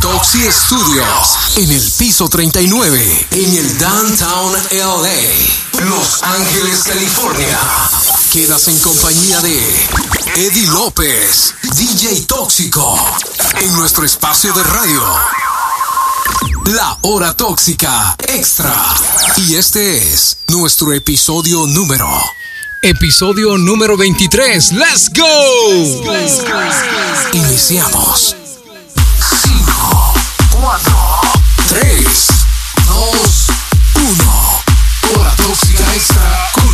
Toxi Studios, en el piso 39, en el Downtown LA, Los Ángeles, California. Quedas en compañía de Eddie López, DJ Tóxico, en nuestro espacio de radio. La Hora Tóxica Extra. Y este es nuestro episodio número. Episodio número 23. ¡Let's go! Iniciamos. 5, 4, 3, 2, 1. Hora Tóxica Extra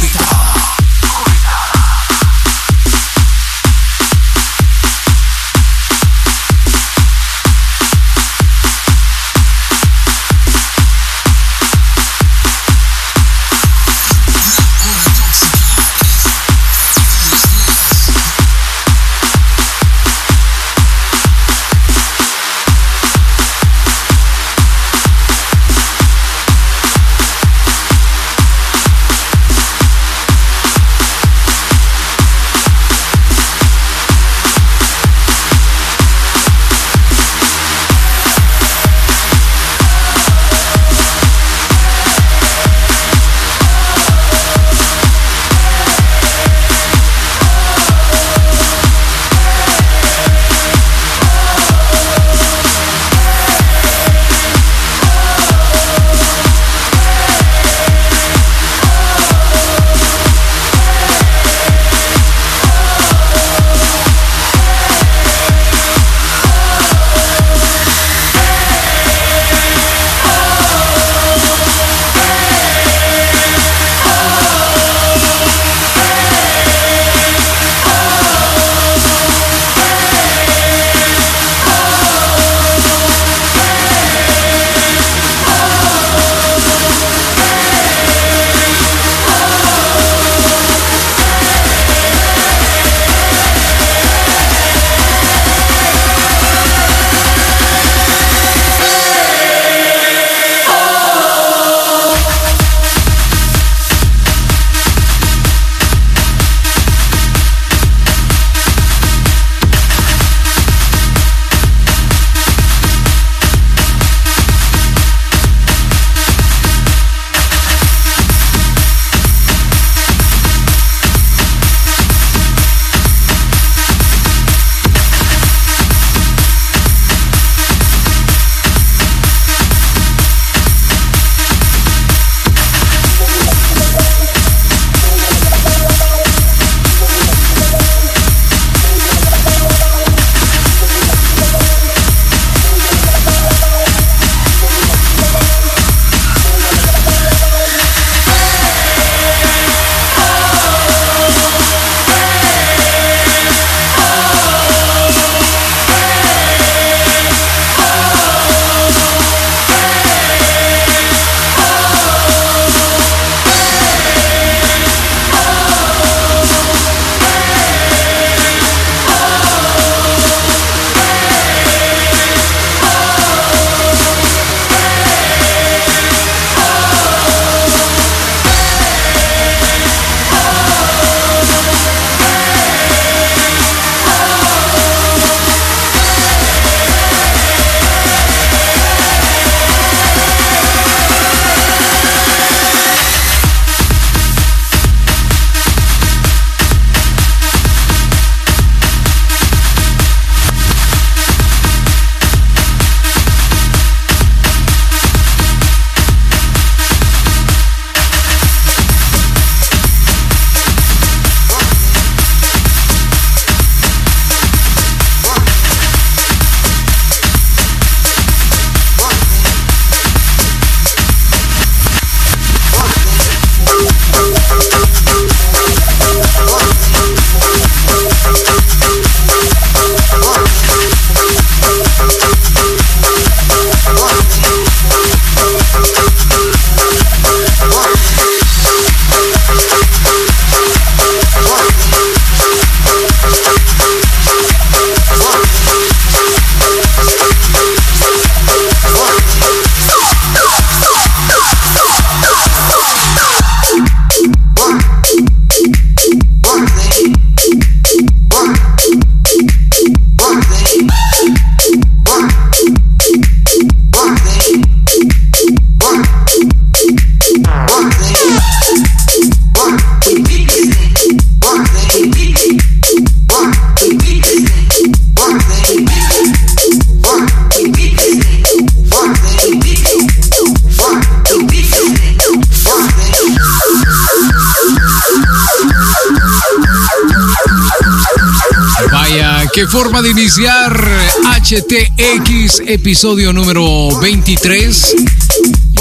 episodio número 23.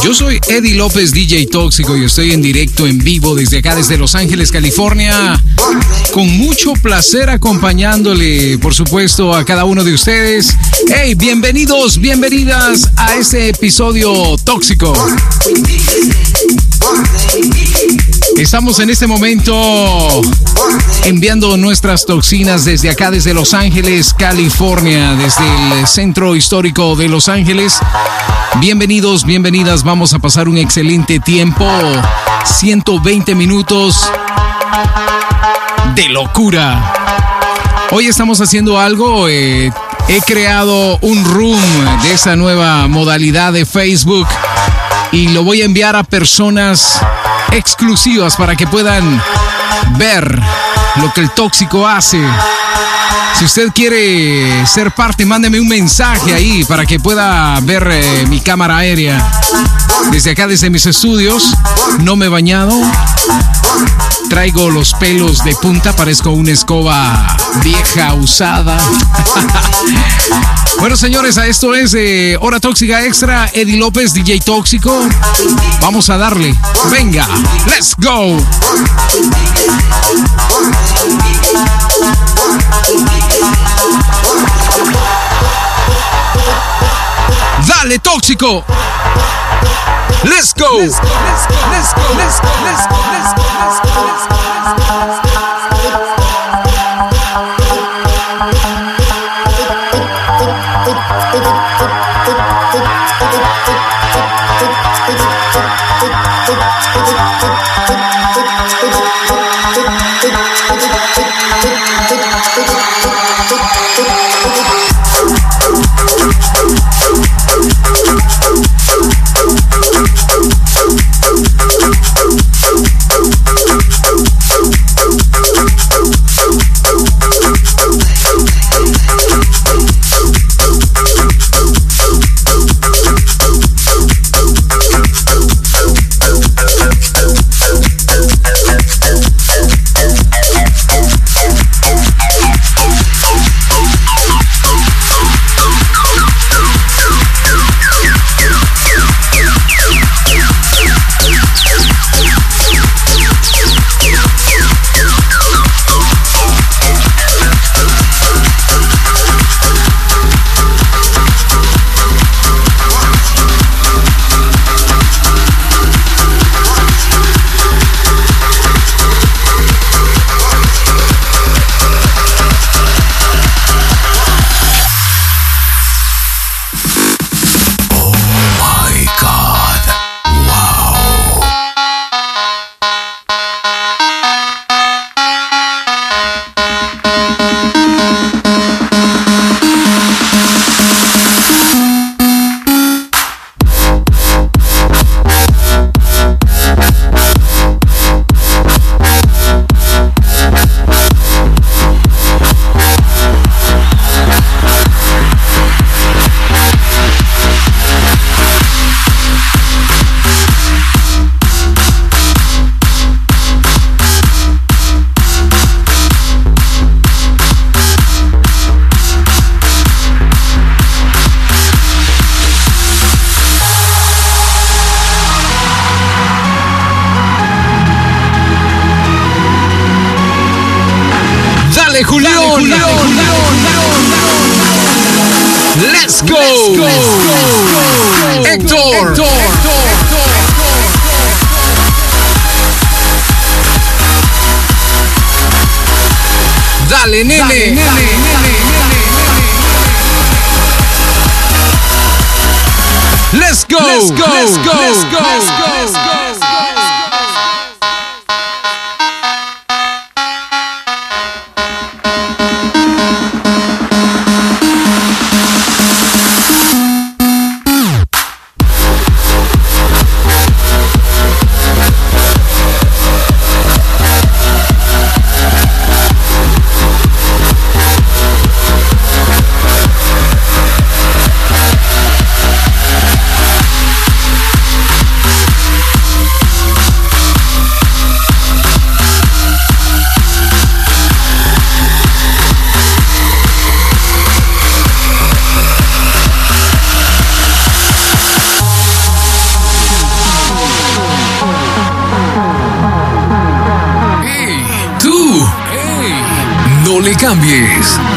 Yo soy Eddie López, DJ Tóxico, y estoy en directo, en vivo, desde acá, desde Los Ángeles, California. Con mucho placer acompañándole, por supuesto, a cada uno de ustedes. Hey, bienvenidos, bienvenidas a este episodio tóxico. Estamos en este momento enviando nuestras toxinas desde acá, desde Los Ángeles, California, desde el centro histórico de Los Ángeles. Bienvenidos, bienvenidas, vamos a pasar un excelente tiempo, 120 minutos de locura. Hoy estamos haciendo algo, eh, he creado un room de esa nueva modalidad de Facebook y lo voy a enviar a personas exclusivas para que puedan ver lo que el tóxico hace. Si usted quiere ser parte, mándeme un mensaje ahí para que pueda ver eh, mi cámara aérea. Desde acá, desde mis estudios, no me he bañado. Traigo los pelos de punta, parezco una escoba vieja, usada. bueno, señores, a esto es eh, Hora Tóxica Extra, Eddie López, DJ Tóxico. Vamos a darle. Venga, let's go. Dale, tóxico. Let's go. Let's go, let's go, let's go, let's go, let's go, let's go, let's go, let's go, Bye.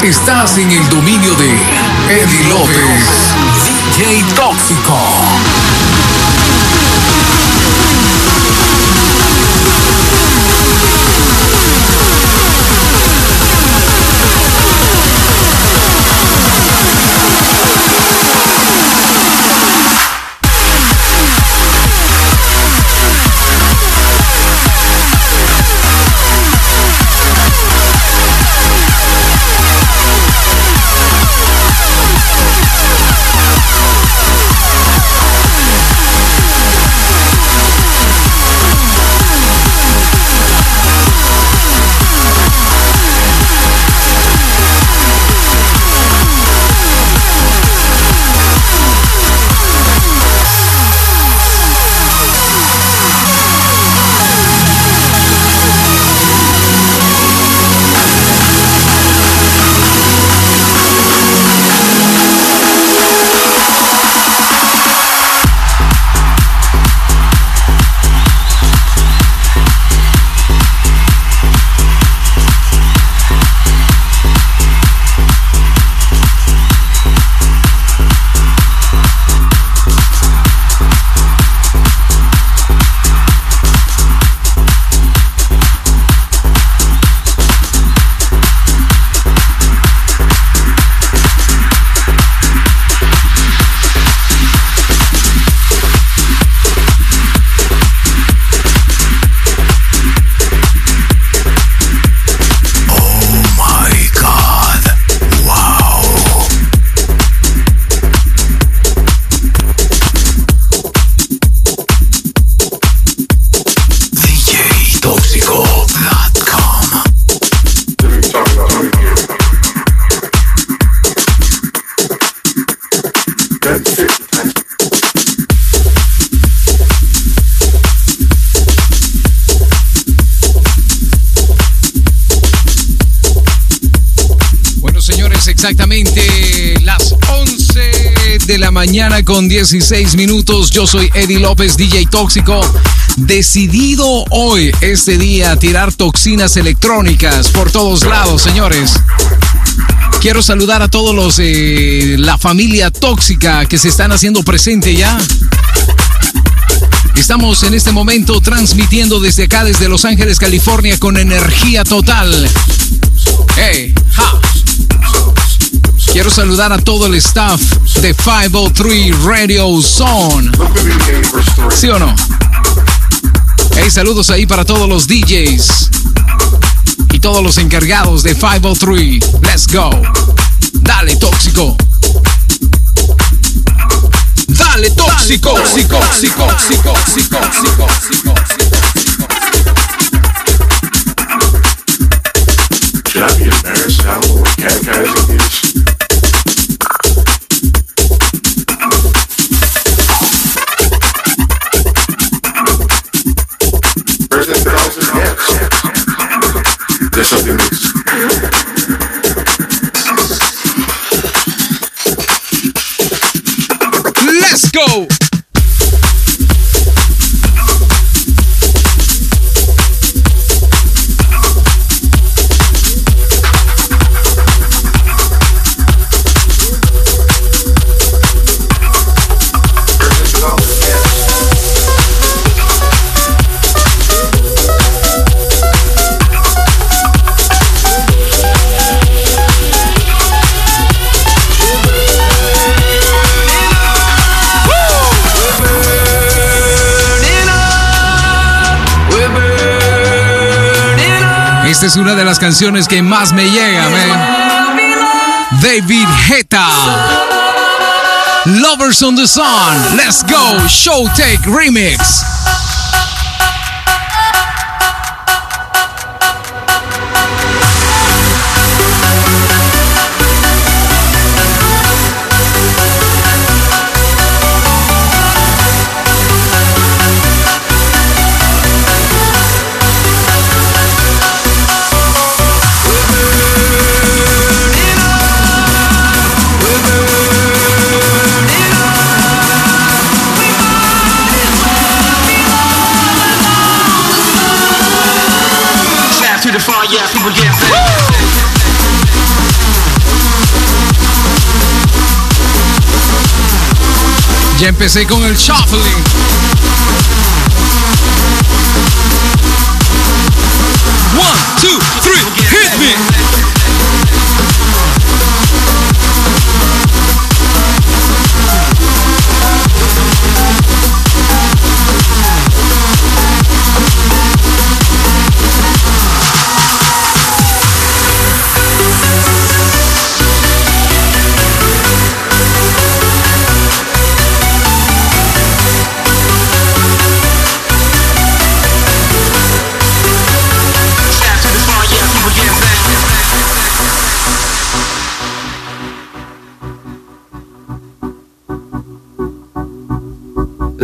Estás en el dominio de Eddie López, DJ Tóxico. Con 16 minutos. Yo soy Eddie López, DJ Tóxico. Decidido hoy, este día, a tirar toxinas electrónicas por todos lados, señores. Quiero saludar a todos los, eh, la familia tóxica que se están haciendo presente ya. Estamos en este momento transmitiendo desde acá, desde Los Ángeles, California, con energía total. Hey. Quiero saludar a todo el staff de 503 Radio Zone. ¿Sí o no? Hey, saludos ahí para todos los DJs y todos los encargados de 503. Let's go. Dale, tóxico. Dale, tóxico. Tóxico, tóxico, tóxico, tóxico, tóxico, Should I be embarrassed now catcalling is? It's las canciones que más me llega, man. David Guetta. Lovers on the Sun. Let's go. Showtake Remix. Ya empecé con el shuffling.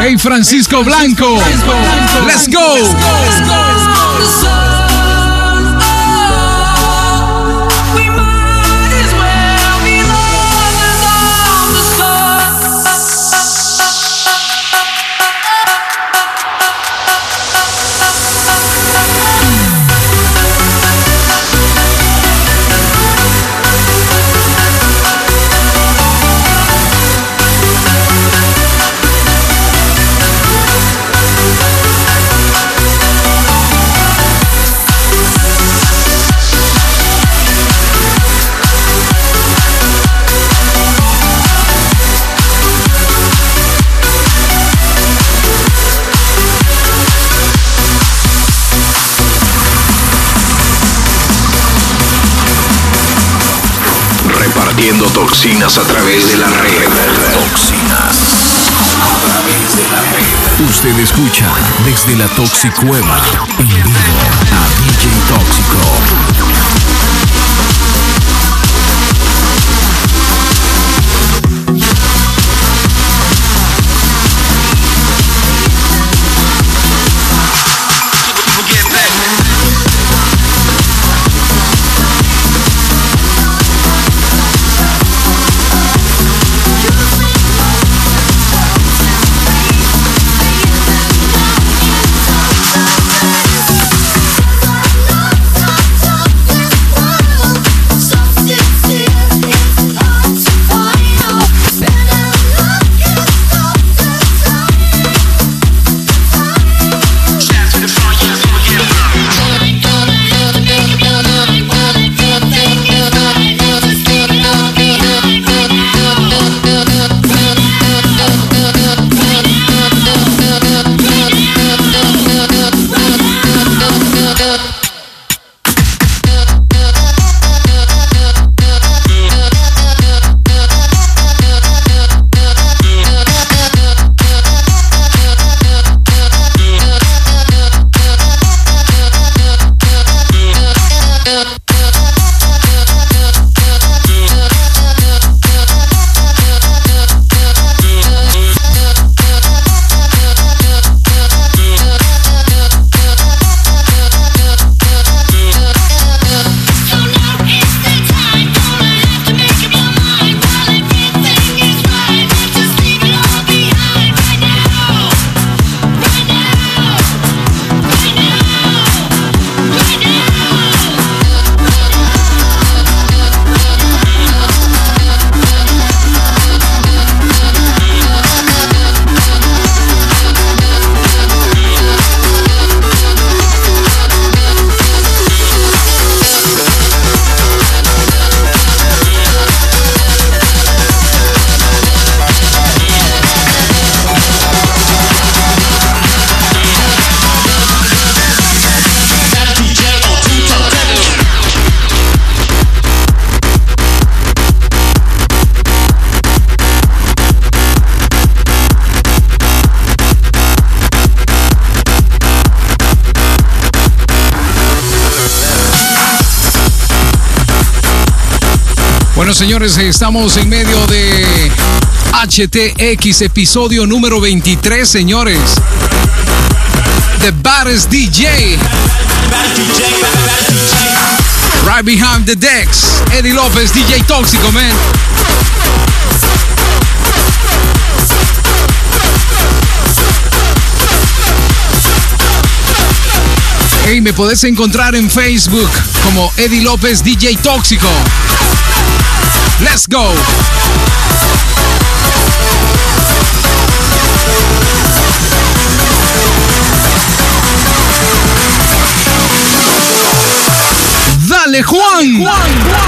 Hey, Francisco Blanco. Let's go. Toxinas a través de la red. Toxinas a través de la red. Usted escucha desde la Toxicueva en vivo a DJ Tóxico. Estamos en medio de HTX, episodio número 23, señores. The Baddest DJ. Right behind the decks. Eddie López, DJ Tóxico, man. Hey, me podés encontrar en Facebook como Eddie López DJ Tóxico. Let's go. Dale, Juan.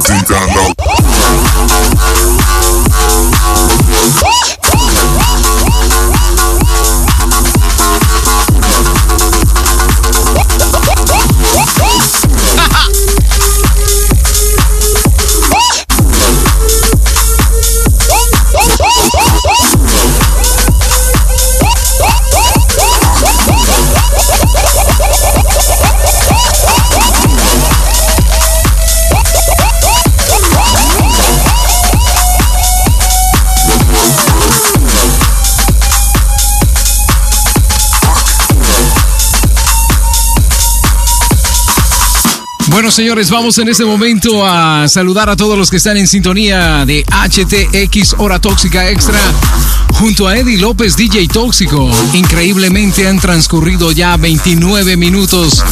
Deep down low. Señores, vamos en este momento a saludar a todos los que están en sintonía de HTX Hora Tóxica Extra junto a Eddie López, DJ Tóxico. Increíblemente han transcurrido ya 29 minutos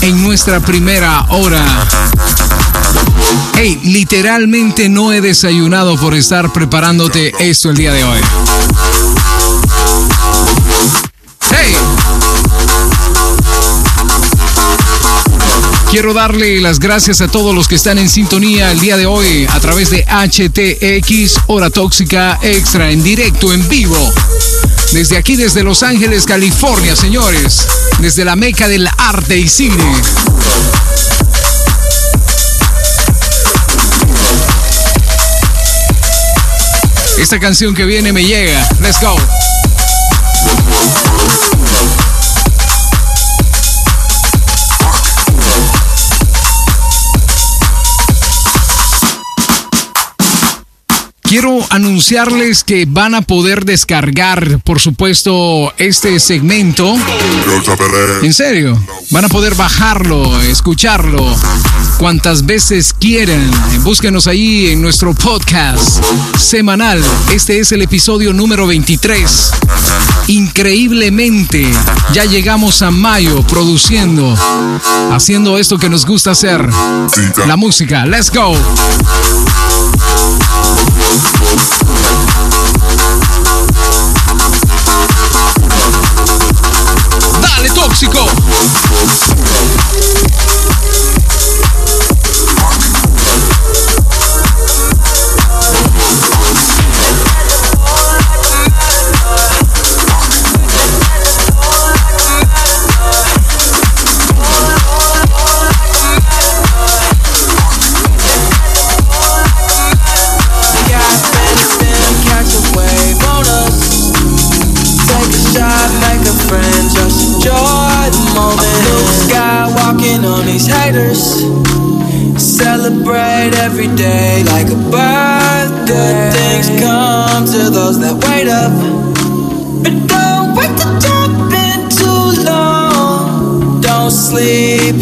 en nuestra primera hora. Hey, literalmente no he desayunado por estar preparándote esto el día de hoy. Quiero darle las gracias a todos los que están en sintonía el día de hoy a través de HTX Hora Tóxica Extra en directo, en vivo. Desde aquí, desde Los Ángeles, California, señores. Desde la meca del arte y cine. Esta canción que viene me llega. Let's go. Quiero anunciarles que van a poder descargar, por supuesto, este segmento. En serio, van a poder bajarlo, escucharlo cuantas veces quieran. Búsquenos ahí en nuestro podcast semanal. Este es el episodio número 23. Increíblemente, ya llegamos a mayo produciendo, haciendo esto que nos gusta hacer, la música. Let's go.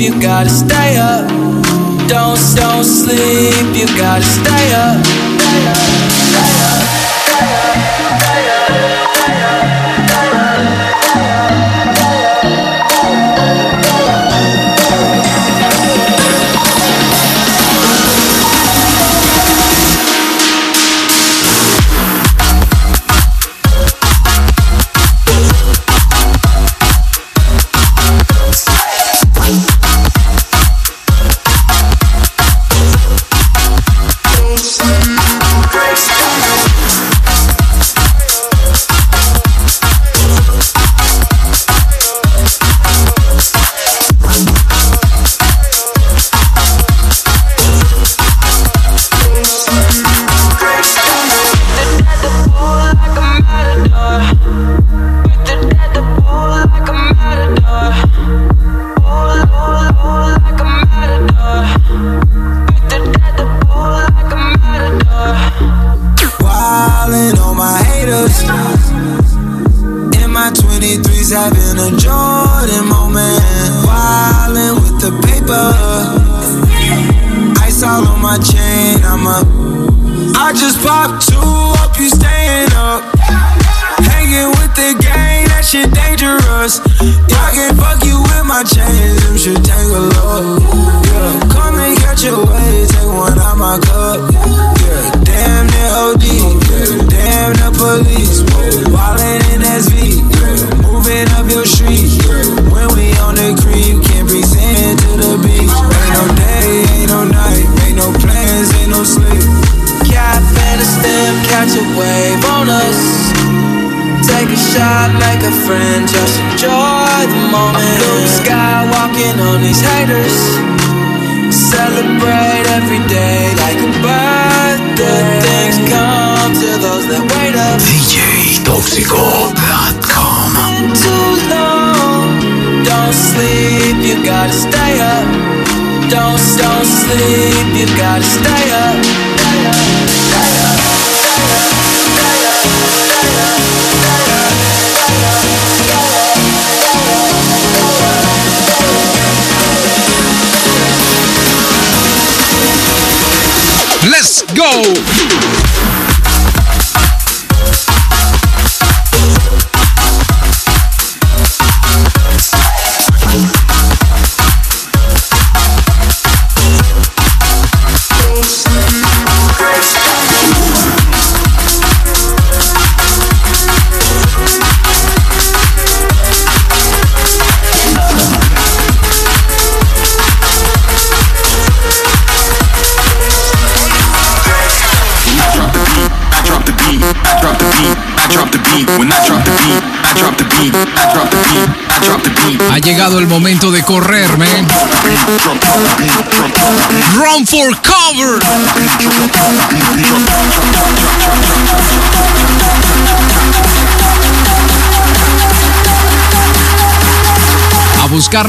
You gotta stay up. Don't, don't sleep, you gotta stay up. Stay up,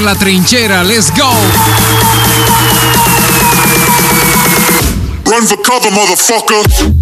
La trinchera. Let's go. Run for cover, motherfucker.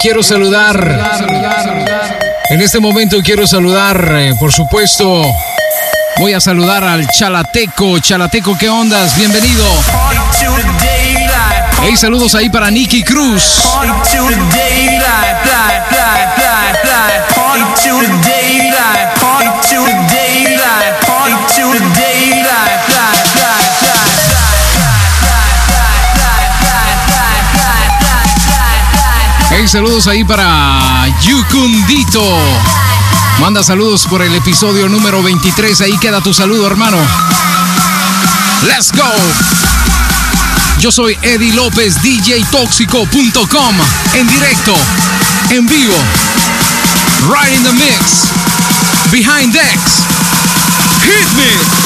Quiero saludar. En este momento quiero saludar, eh, por supuesto. Voy a saludar al Chalateco. Chalateco, ¿qué ondas? Bienvenido. Hey, saludos ahí para Nicky Cruz. Saludos ahí para Yucundito. Manda saludos por el episodio número 23. Ahí queda tu saludo, hermano. Let's go. Yo soy Eddie López, DJTóxico.com. En directo, en vivo. Right in the mix. Behind decks. Hit me.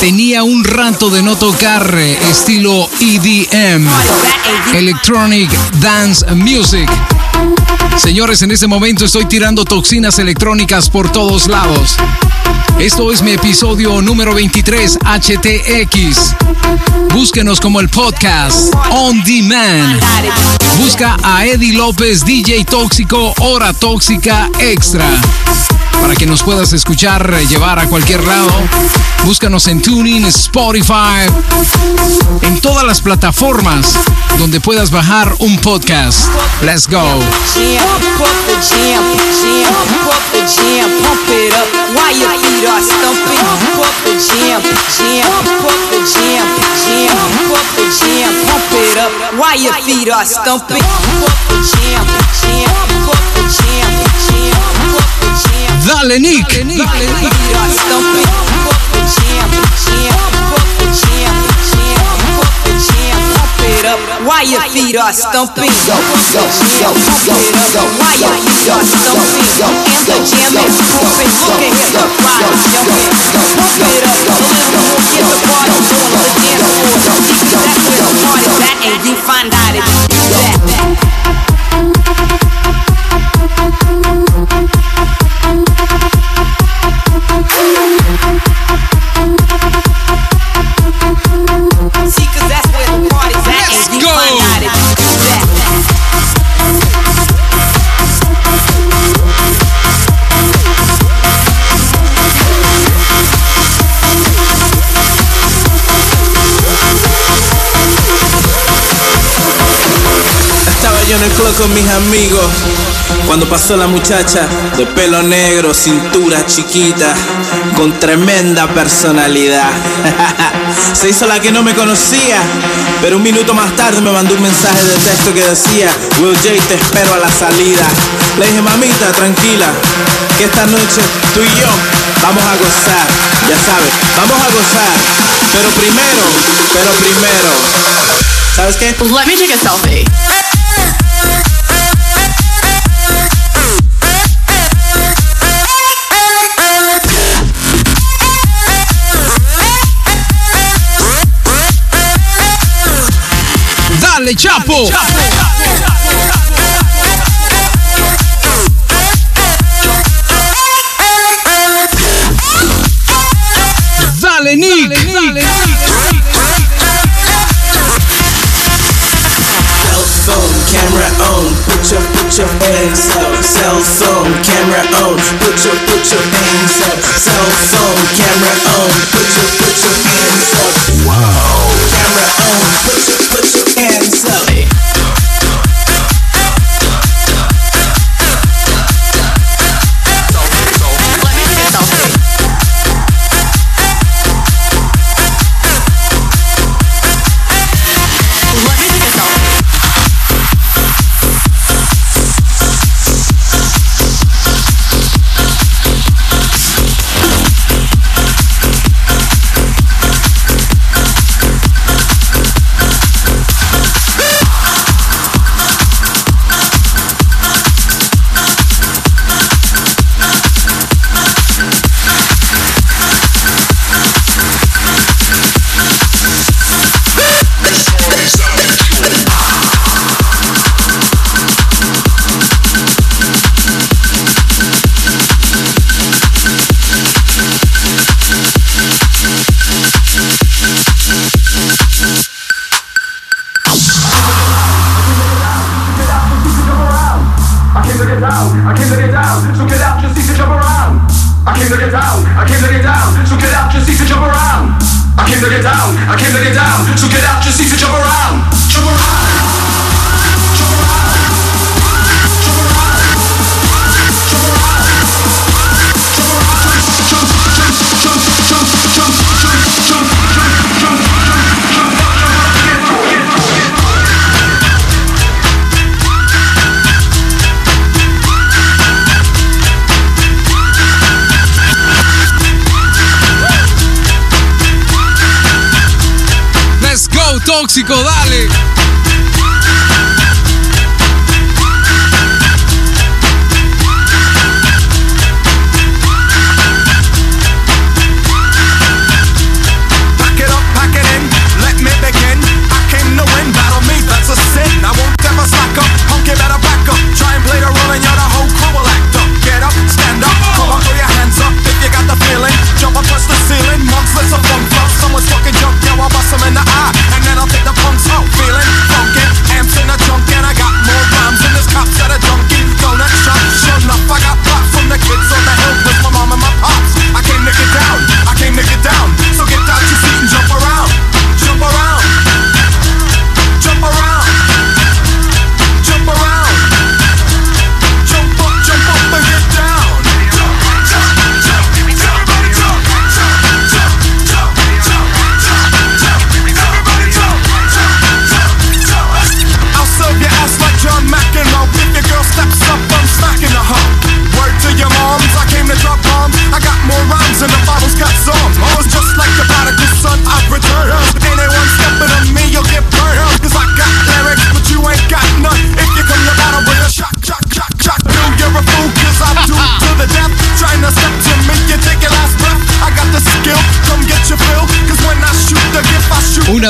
Tenía un rato de no tocar eh, estilo EDM, Electronic Dance Music. Señores, en este momento estoy tirando toxinas electrónicas por todos lados. Esto es mi episodio número 23 HTX. Búsquenos como el podcast On Demand. Busca a Eddie López, DJ Tóxico, Hora Tóxica Extra para que nos puedas escuchar, eh, llevar a cualquier lado. Búscanos en Tuning, Spotify, en todas las plataformas donde puedas bajar un podcast. Let's go. Dale Nick. Why your feet are stumping? Why your feet are stumping? And the jam is pumping. Look at him, ride, jumping. Pump it up a little more. Get the party going the. That's where the party's at, and you find out if you do that. con mis amigos. Cuando pasó la muchacha de pelo negro, cintura chiquita, con tremenda personalidad. Se hizo la que no me conocía, pero un minuto más tarde me mandó un mensaje de texto que decía, Will J, te espero a la salida. Le dije, mamita, tranquila, que esta noche tú y yo vamos a gozar, ya sabes, vamos a gozar. Pero primero, pero primero, ¿sabes qué? Let me take a selfie. chapo. Zalenik. Phone, camera on, put your put your hands up. Cell phone, camera on, put your put your hands up. Cell phone, camera on, put your put your hands up. tóxico, dale.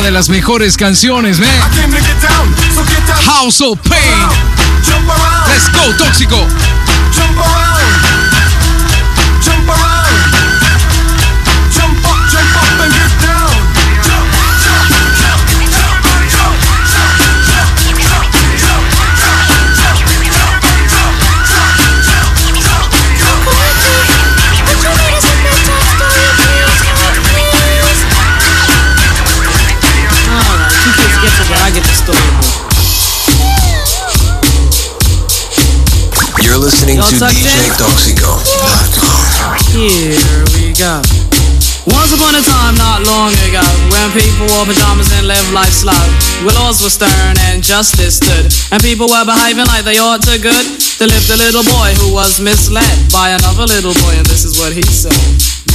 de las mejores canciones, man. House of Pain. Let's go, tóxico. Listening Y'all to DJ in? Here we go. Once upon a time, not long ago, when people wore pajamas and lived life slow, where laws were stern and justice stood, and people were behaving like they ought to good, there lived a little boy who was misled by another little boy, and this is what he said.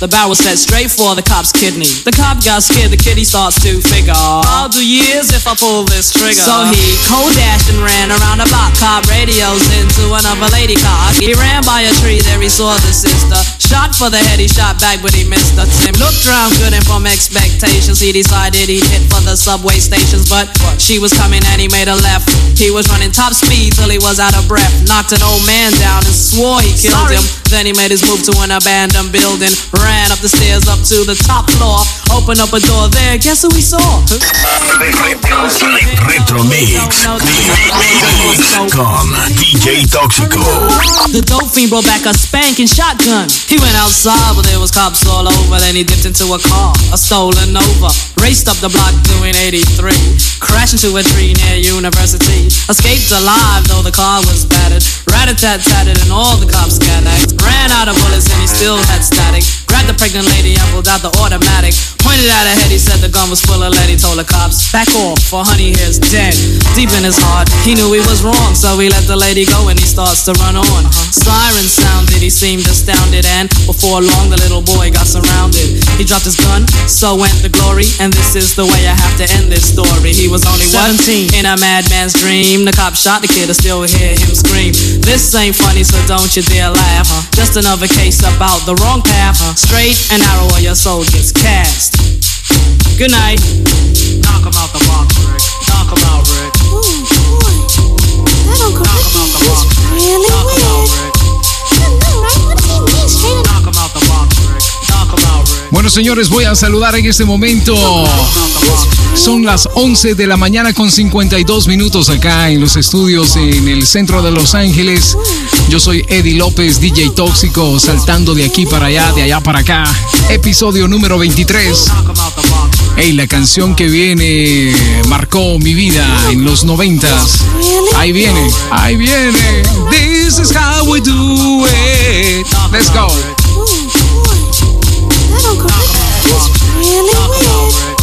The barrel set straight for the cop's kidney. The cop got scared, the kitty starts to figure. I'll do years if I pull this trigger. So he cold dashed and ran around the block. Cop radios into another lady car. He ran by a tree, there he saw the sister. Shot for the head, he shot back, but he missed the Tim looked around good and from expectations, he decided he'd hit for the subway stations. But she was coming and he made a left. He was running top speed till he was out of breath. Knocked an old man down and swore he killed Sorry. him. Then he made his move to an abandoned building. Ran up the stairs up to the top floor. Opened up a door there. Guess who he saw? Retro Mix. Mix con DJ Tóxico. The dope fiend brought back a spanking shotgun. He went outside, but there was cops all over. Then he dipped into a car, a stolen Nova. Raced up the block doing 83. Crashed into a tree near University. Escaped alive, though the car was battered. Rat-a-tat-tatted and all the cops got axed. Ran out of bullets and he still had static. Grabbed the pregnant lady and pulled out the automatic. Pointed at her head, he said the gun was full of lead. He told the cops, back off, for honey here's dead. Deep in his heart, he knew he was wrong, so he let the lady go and he starts to run on. Sirens sounded, he seemed astounded, and before long the little boy got surrounded. He dropped his gun, so went the glory, and this is the way I have to end this story. He was only 17 in a madman's dream. The cop shot the kid, I still hear him scream. This ain't funny, so don't you dare laugh. Just another case about the wrong path. Straight and narrow, or your soul gets cast. Good night. Knock him out the box, Rick. Knock him out, Rick. Ooh, That Uncle Ricky is really weird. I know, right? What does he mean straight Bueno, señores, voy a saludar en este momento. Son las 11 de la mañana con 52 minutos acá en los estudios en el centro de Los Ángeles. Yo soy Eddie López, DJ Tóxico, saltando de aquí para allá, de allá para acá. Episodio número 23. Hey, la canción que viene marcó mi vida en los noventas. Ahí viene, ahí viene. This is how we do it. Let's go. That Uncle Ricky is really weird.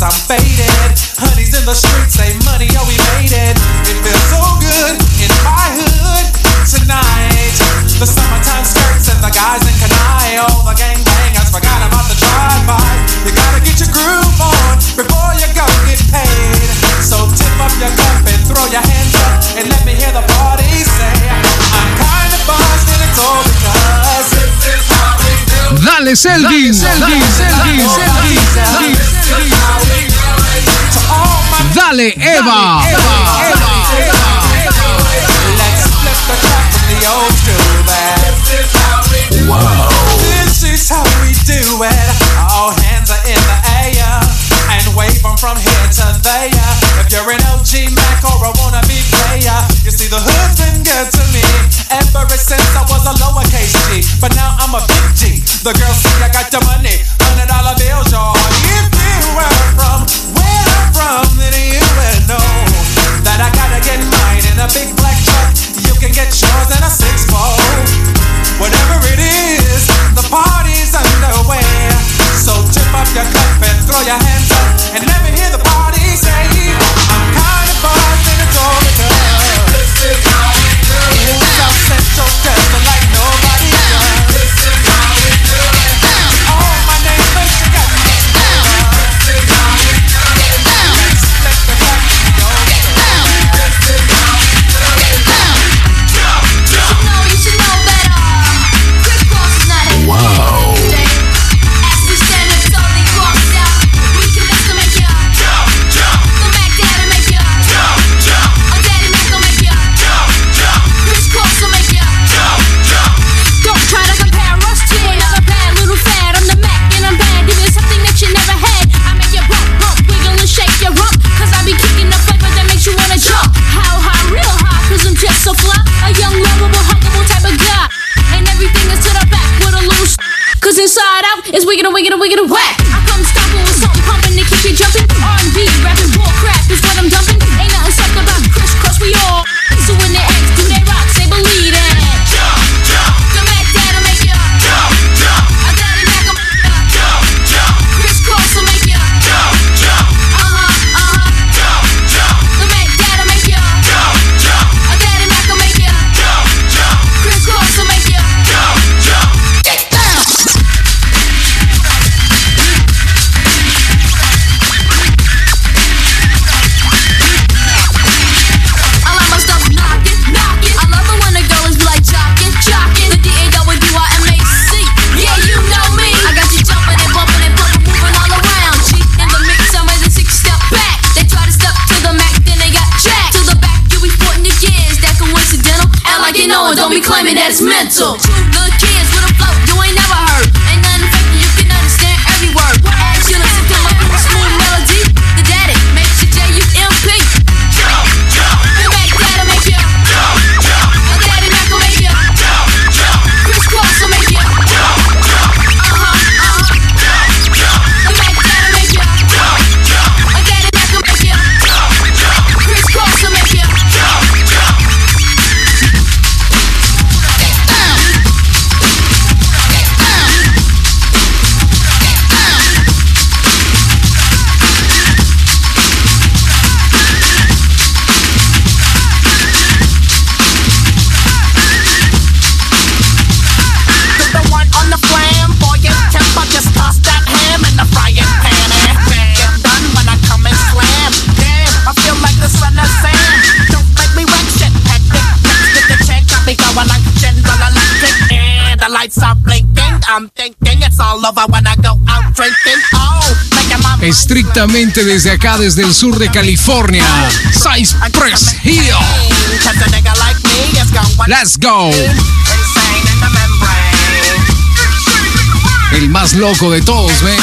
Cause I'm faded. Honey's in the streets, say money, oh we made it. It feels so good in my hood tonight. The summertime skirts and the guys in Kanai. All the gangbangers the old school back. Wow. This is how we do it. All hands are in the air and wave 'em from here to there. If you're an OG Mac or a wannabe player, you see the hood's been to me ever since I was a lowercase G. But now I'm a big G. The girls see I got the money, hundred dollar bills, y'all. Estrictamente desde acá, desde el sur de California, Hill. Me is going Let's go. El más loco de todos, ¿ve?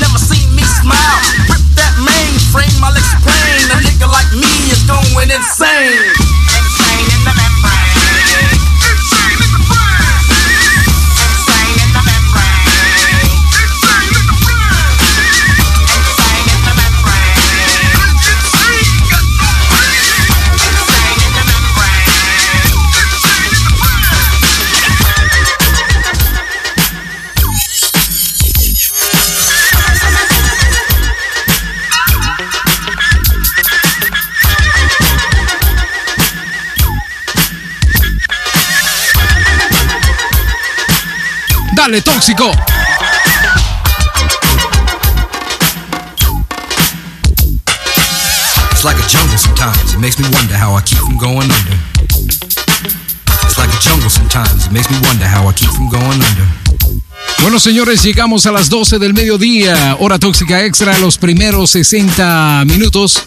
Never seen me smile. Rip that mainframe, I'll explain. A nigga like me is going insane. Insane Dale, tóxico. It's like a jungle sometimes. It makes me wonder how I keep from going under. It's like a jungle sometimes. It makes me wonder how I keep from going under. Bueno, señores, llegamos a las 12 del mediodía. Hora tóxica extra, los primeros 60 minutos.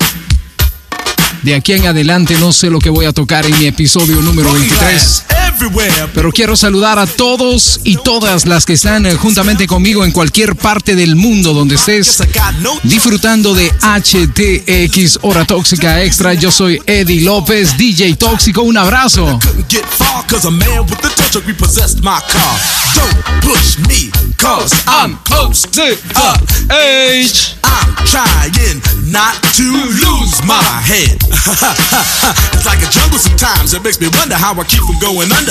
De aquí en adelante no sé lo que voy a tocar en mi episodio número 23. Pero quiero saludar a todos y todas las que están eh, juntamente conmigo en cualquier parte del mundo donde estés disfrutando de HTX Hora Tóxica Extra. Yo soy Eddie López, DJ Tóxico. Un abrazo. it's like a jungle sometimes. It makes me wonder how I keep from going under.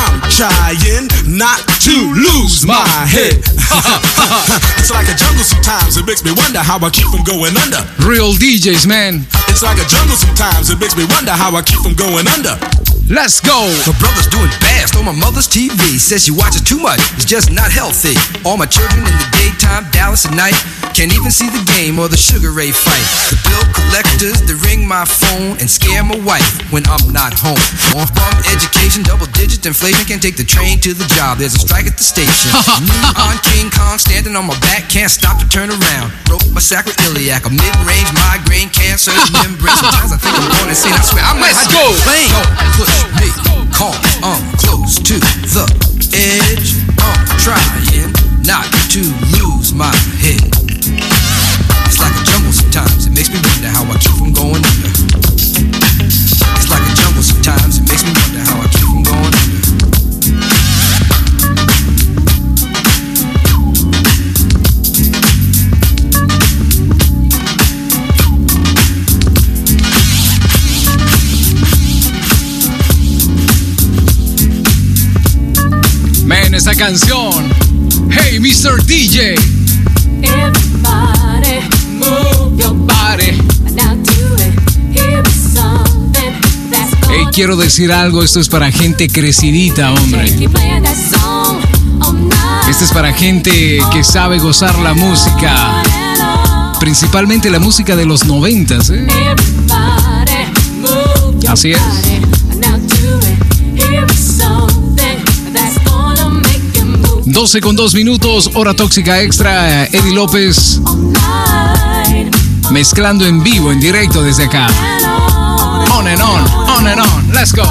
I'm trying not to lose my head. it's like a jungle sometimes, it makes me wonder how I keep from going under. Real DJs, man. It's like a jungle sometimes, it makes me wonder how I keep from going under. Let's go. My brother's doing fast on my mother's TV. Says she watches too much. It's just not healthy. All my children in the daytime, Dallas at night. Can't even see the game or the Sugar Ray fight. The bill collectors, they ring my phone and scare my wife when I'm not home. On farm education, double digit inflation. Can't take the train to the job. There's a strike at the station. Neon King Kong standing on my back. Can't stop to turn around. Broke my sacroiliac. A mid-range migraine cancer membrane. Sometimes I think I'm going insane. I swear I might Let's go. Plane. Push me, call, I'm close to the edge. I'm trying not to lose my head. It's like a jungle sometimes, it makes me wonder how I keep from going under. It's like a jungle sometimes, it makes me wonder Man, esa canción. Hey, Mr. DJ. Everybody move your body. Now do it. Here is something that's Hey, quiero decir algo. Esto es para gente crecidita, hombre. Este es para gente que sabe gozar la música. Principalmente la música de los noventas, ¿eh? Así es. 12 con 2 minutos, hora tóxica extra. Eddie López mezclando en vivo, en directo desde acá. On and on, on and on. Let's go.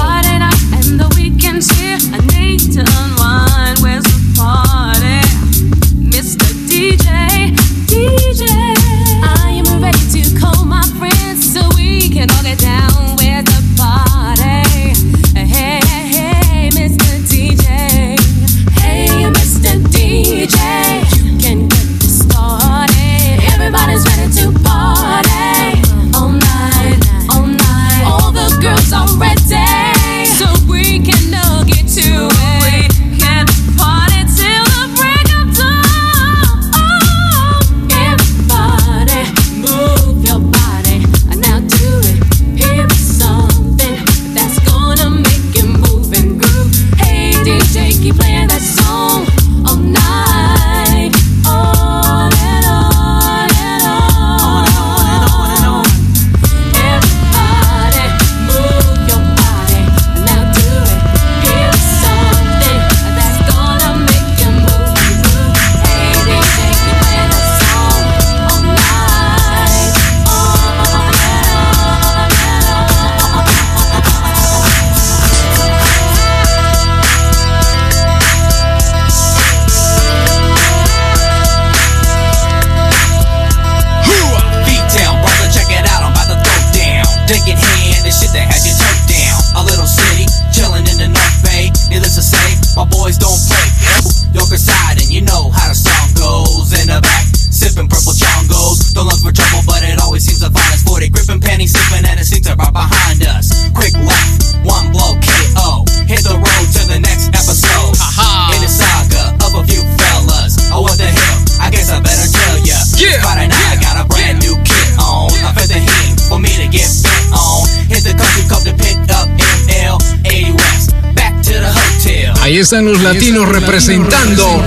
Están los latinos representando.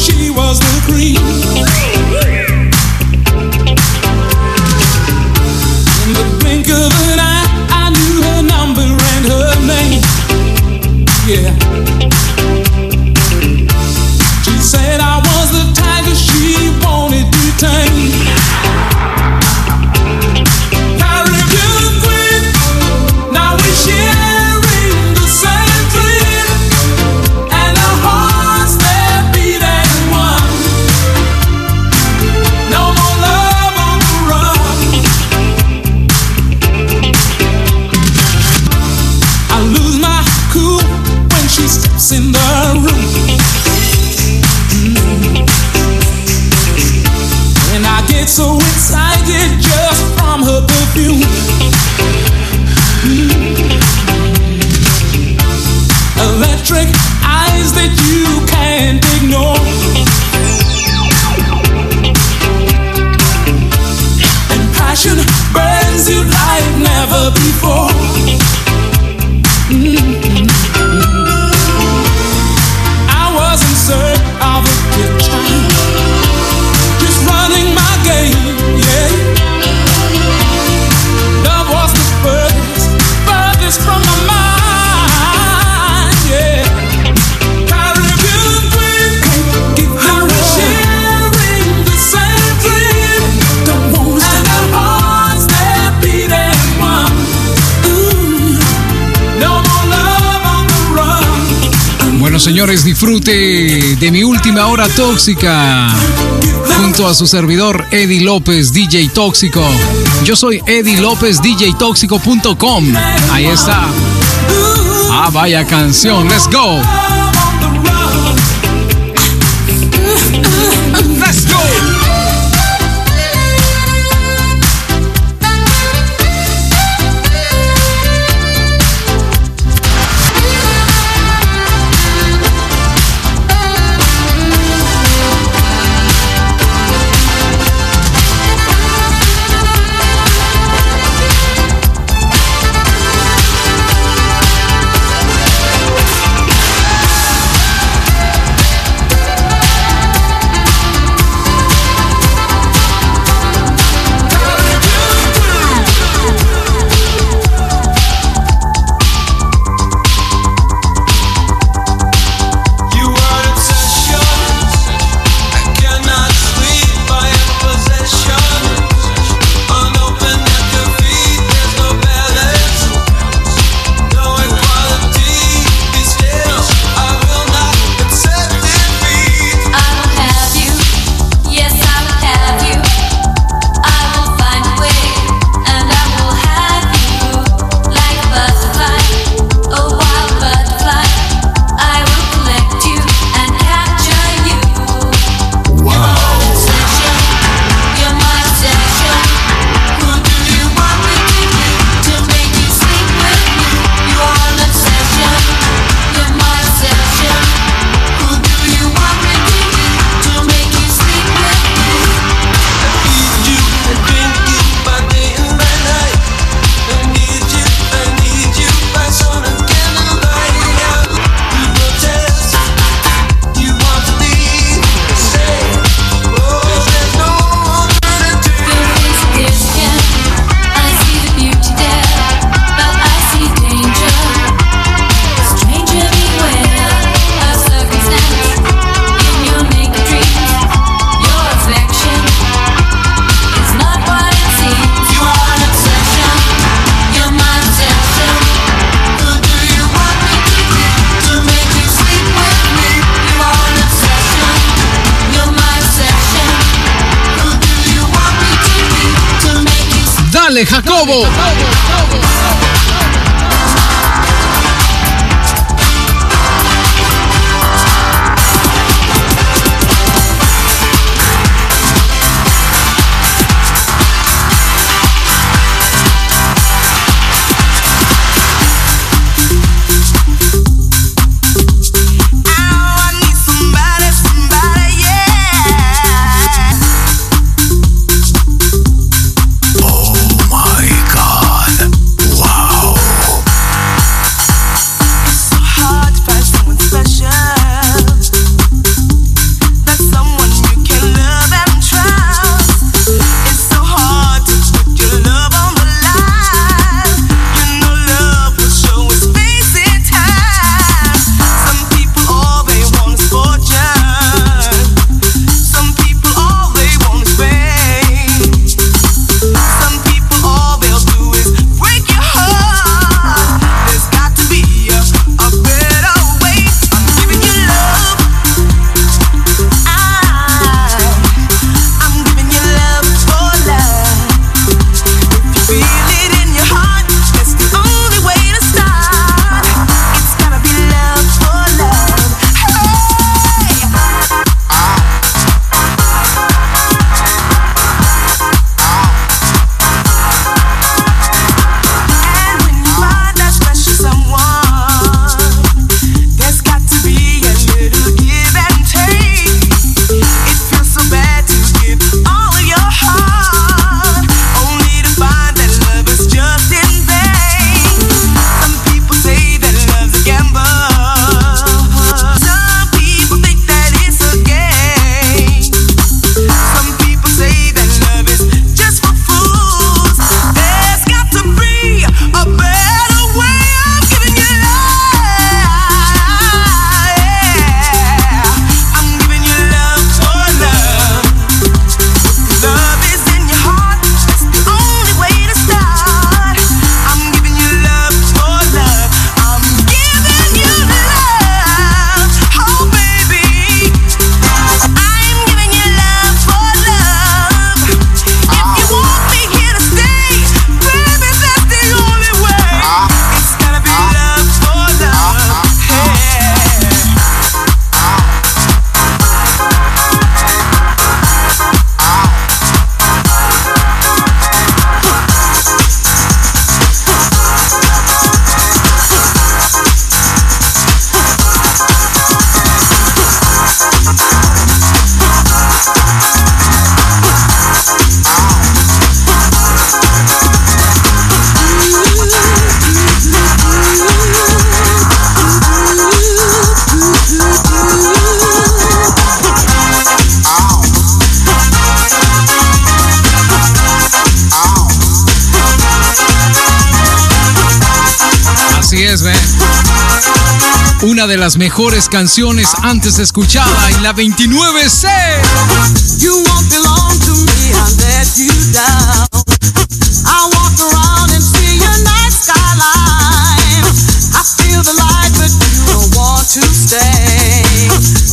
she was the queen. disfrute de mi última hora tóxica. Junto a su servidor Eddie López, DJ Tóxico. Yo soy Eddie López, DJ Tóxico.com. Ahí está. Ah, vaya canción. Let's go. Lobo. una de las mejores canciones antes escuchada en la 29C. You won't belong to me, I'll let you down. I walk around and see your night skyline. I feel the light, but you don't want to stay.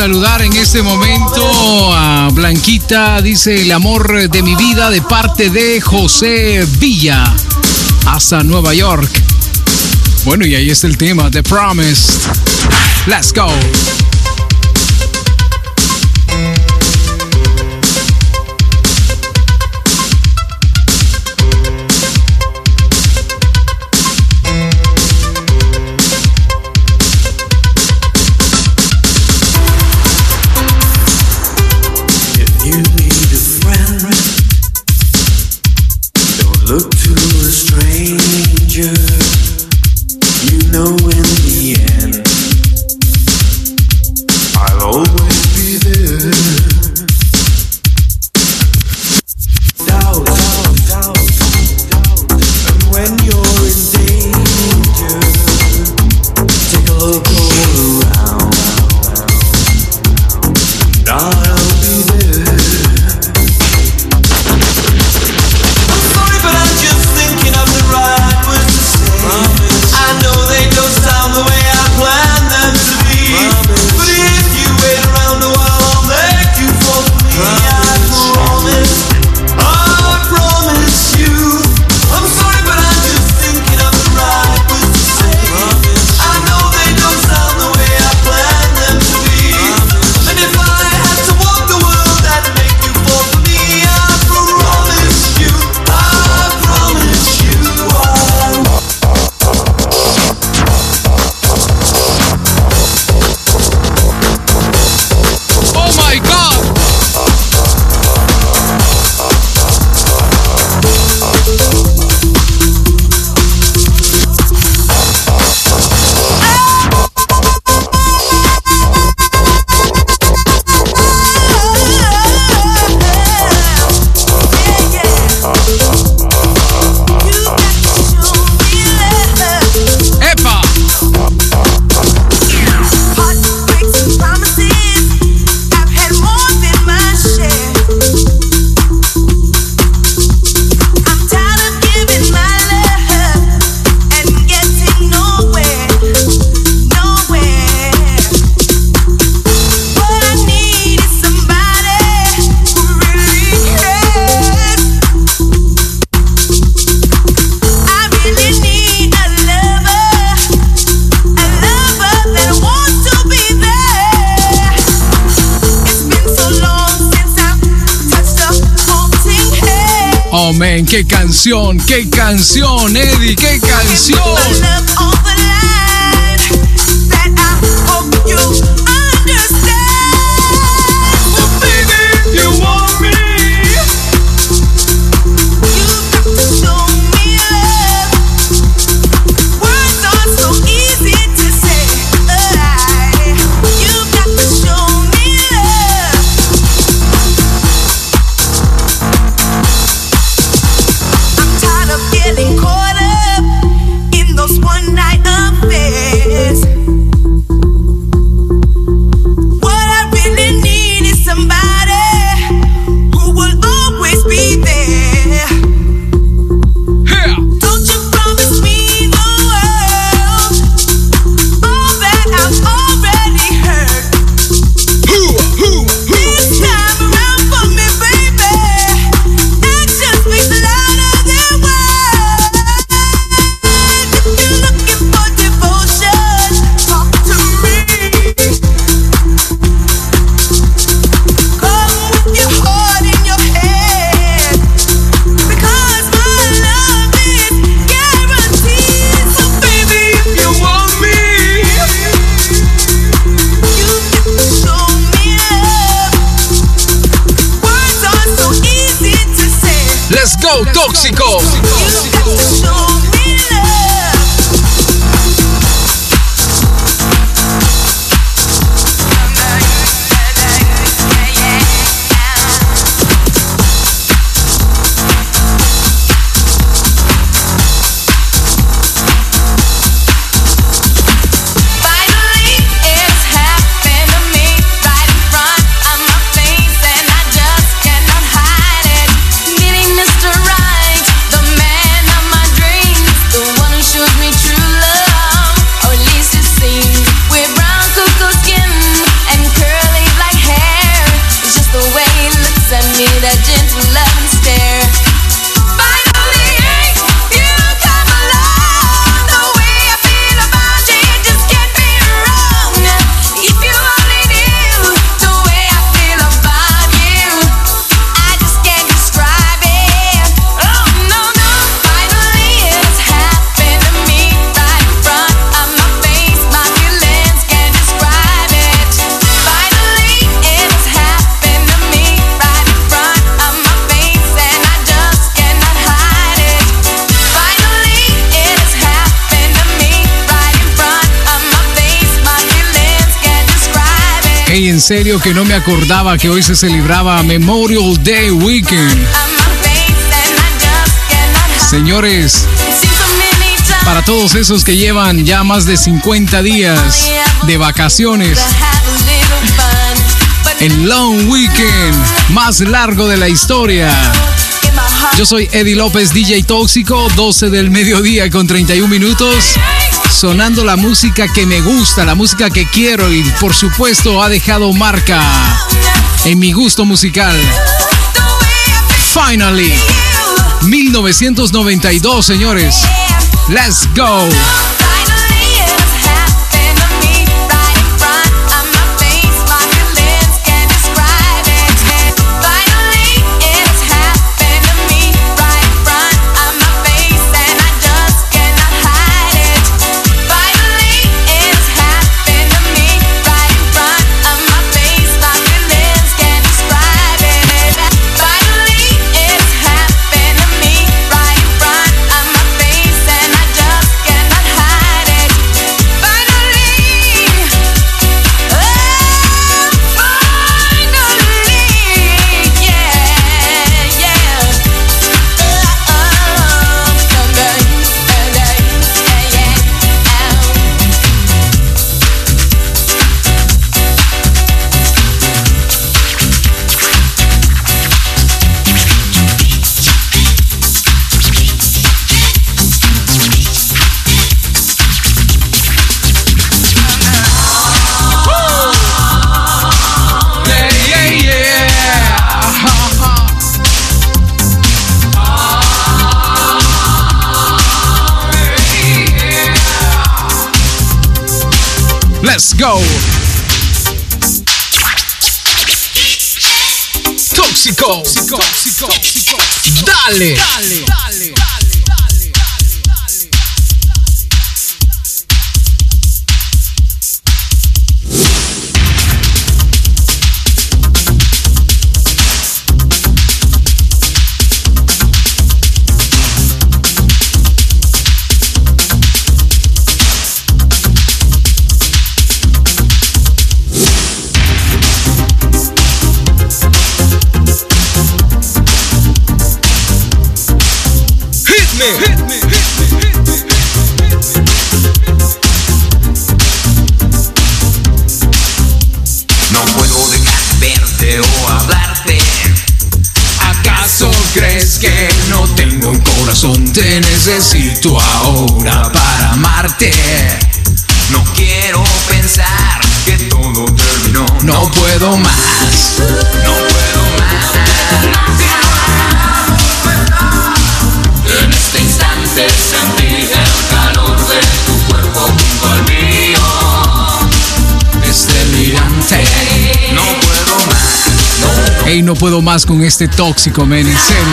saludar en este momento a Blanquita, dice el amor de mi vida de parte de José Villa hasta Nueva York. Bueno, y ahí está el tema, The Promised. Let's go. qué canción, qué canción, Eddie, qué canción. En serio que no me acordaba que hoy se celebraba Memorial Day Weekend. Señores, para todos esos que llevan ya más de 50 días de vacaciones, el Long Weekend más largo de la historia. Yo soy Eddie López, DJ Tóxico, 12 del mediodía con 31 minutos, sonando la música que me gusta, la música que quiero y por supuesto ha dejado marca en mi gusto musical. Finally, 1992, señores. Let's go. Let's go. Tóxico. Dale. Hit puedo más con este tóxico, men, en serio.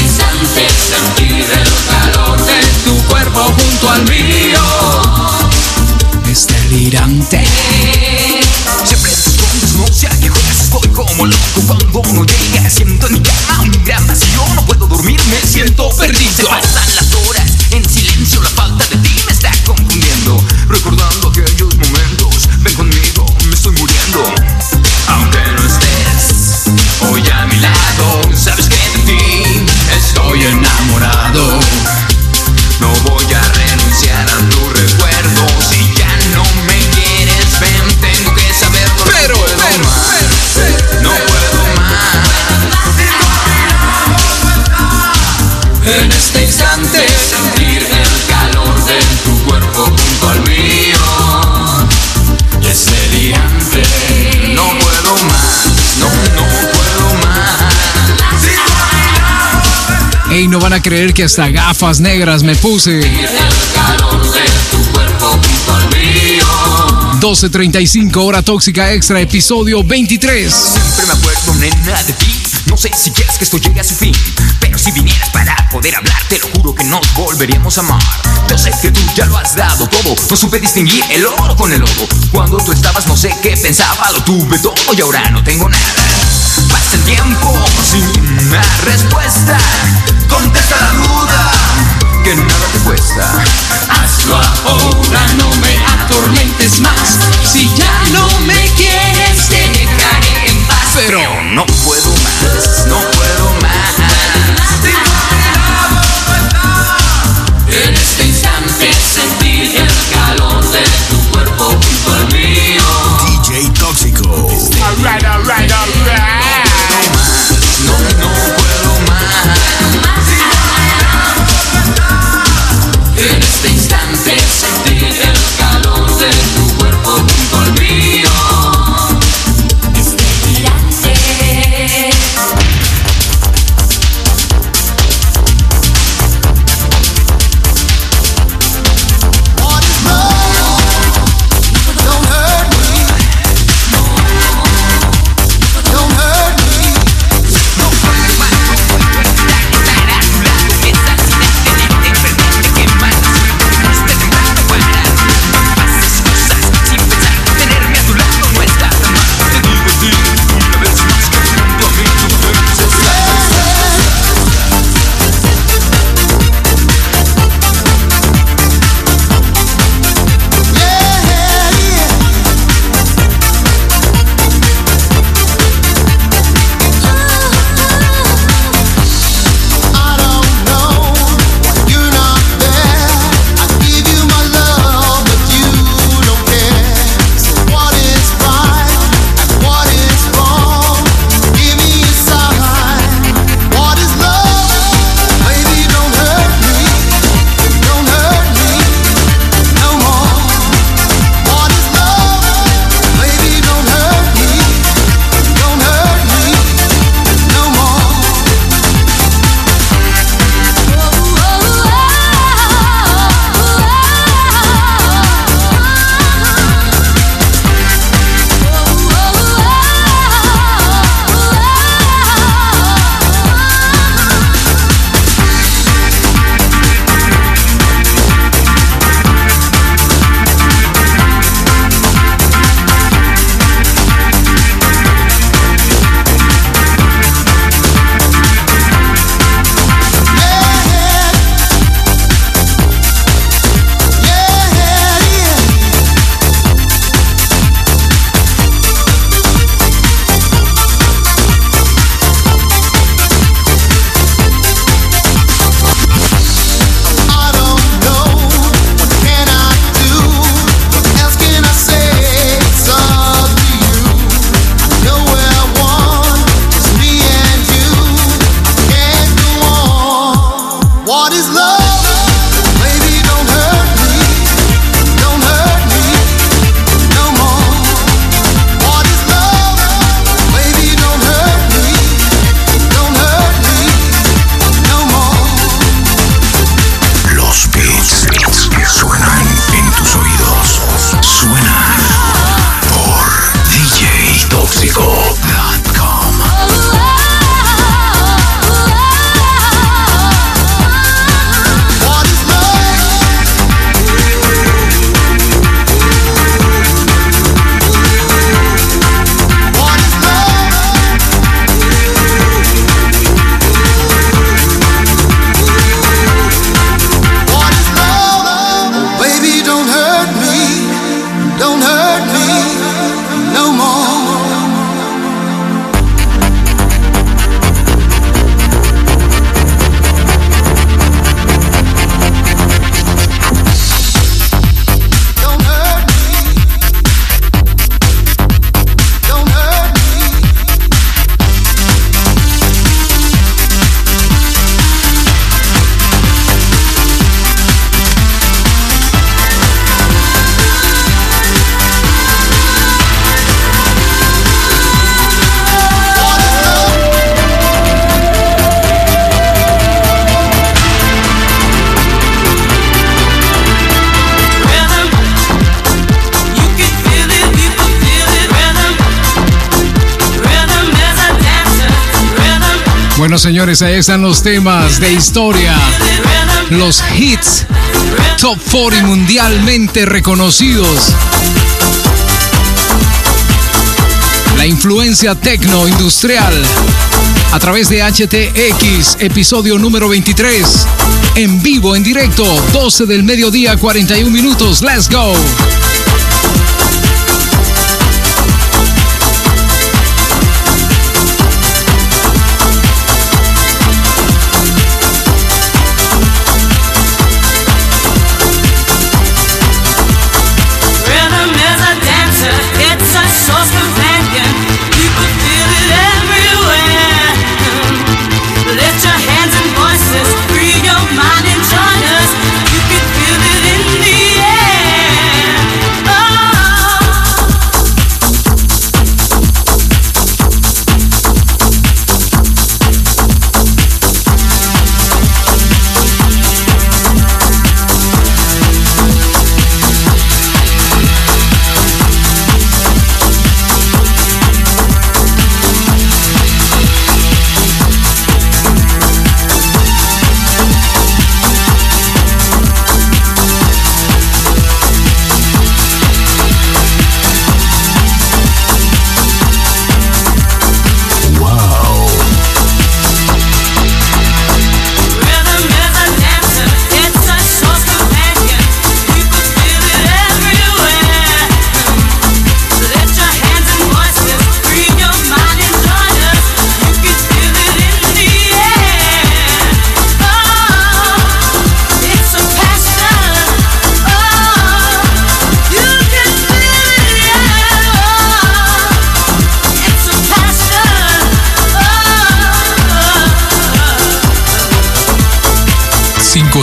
Instante sentí el calor de tu cuerpo junto al mío. Es delirante. Siempre en tus qué juegas Estoy como loco cuando no llega Siento en mi cama un gran vacío No puedo dormir, me siento perdido van a creer que hasta gafas negras me puse. El calor de tu cuerpo junto al mío. 12.35 hora tóxica extra, episodio 23. Siempre me acuerdo, nena, de ti No sé si quieres que esto llegue a su fin Pero si vinieras para poder hablar Te lo juro que nos volveríamos a amar Yo sé que tú ya lo has dado todo No supe distinguir el oro con el lodo Cuando tú estabas no sé qué pensaba Lo tuve todo y ahora no tengo nada Pasa el tiempo sin una respuesta. Contesta la duda que nada te cuesta. Hazlo ahora, no me atormentes más. Si ya no me quieres, te dejaré en paz. Pero no puedo más, no puedo más. En este instante sentir el calor de tu cuerpo junto. señores, ahí están los temas de historia, los hits top 40 mundialmente reconocidos. La influencia tecno industrial a través de HTX, episodio número 23, en vivo, en directo, 12 del mediodía, 41 minutos. Let's go.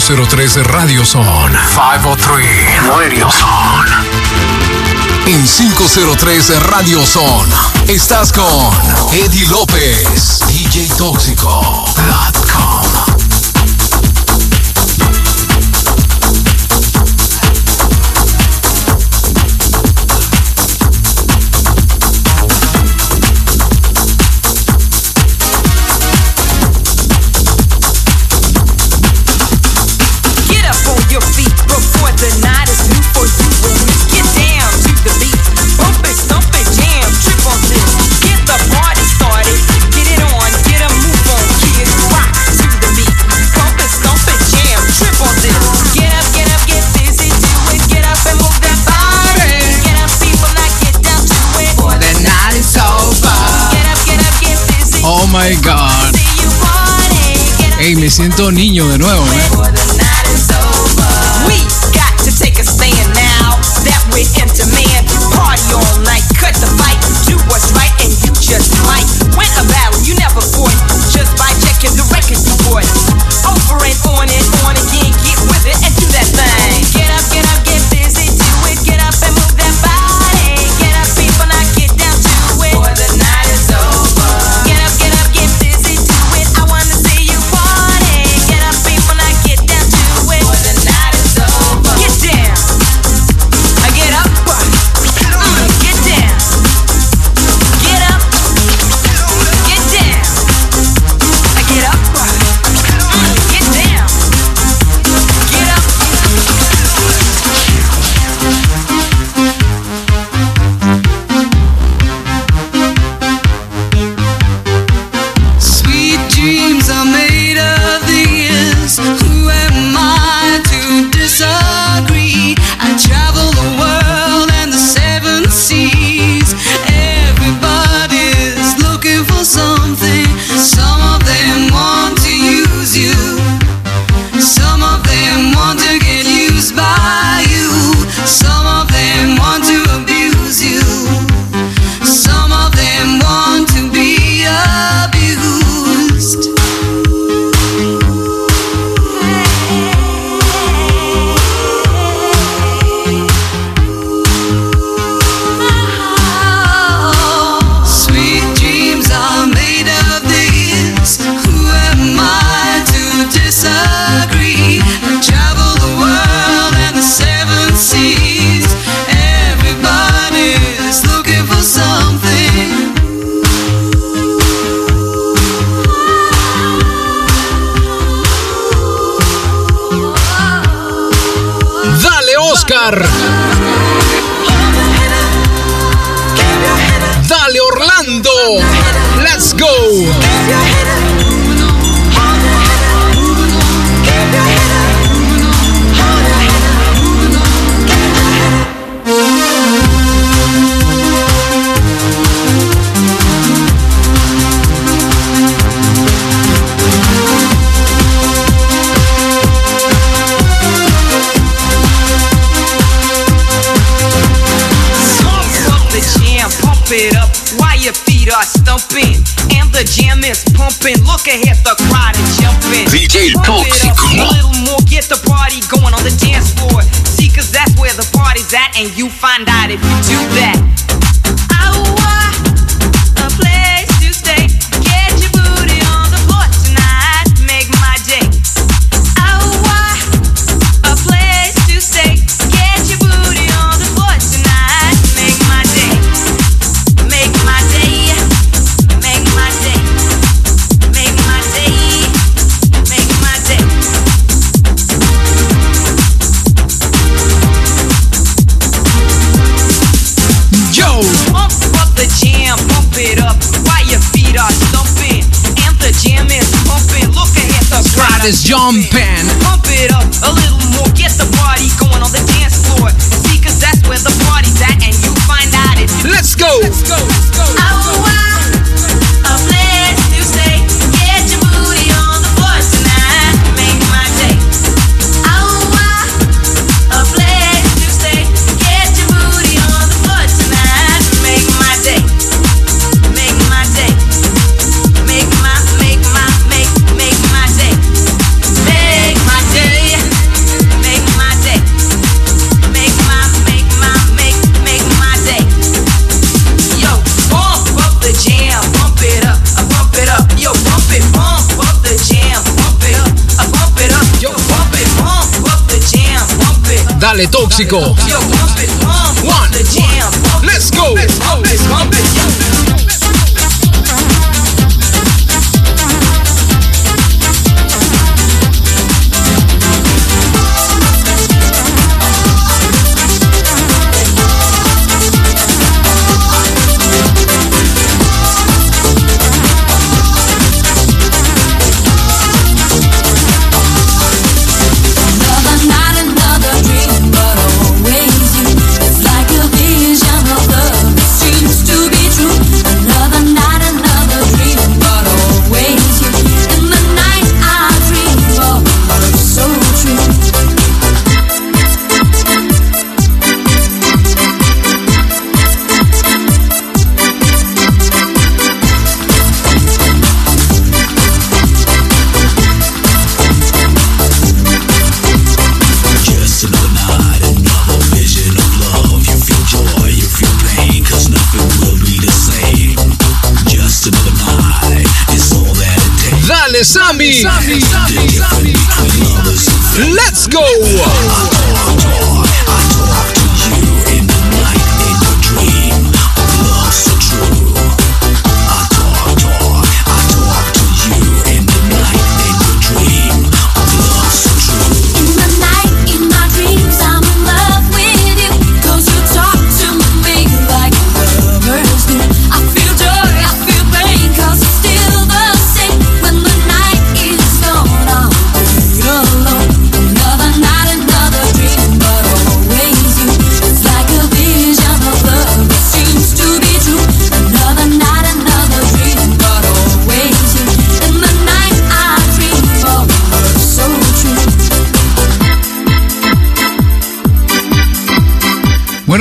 503 Radio Zone. 503 Radio Zone. En 503 Radio Zone estás con Eddie López, DJ Tóxico. siento niño de nuevo. ¿eh? Oscar. Dale Orlando. Let's go. and you find out. Tóxico.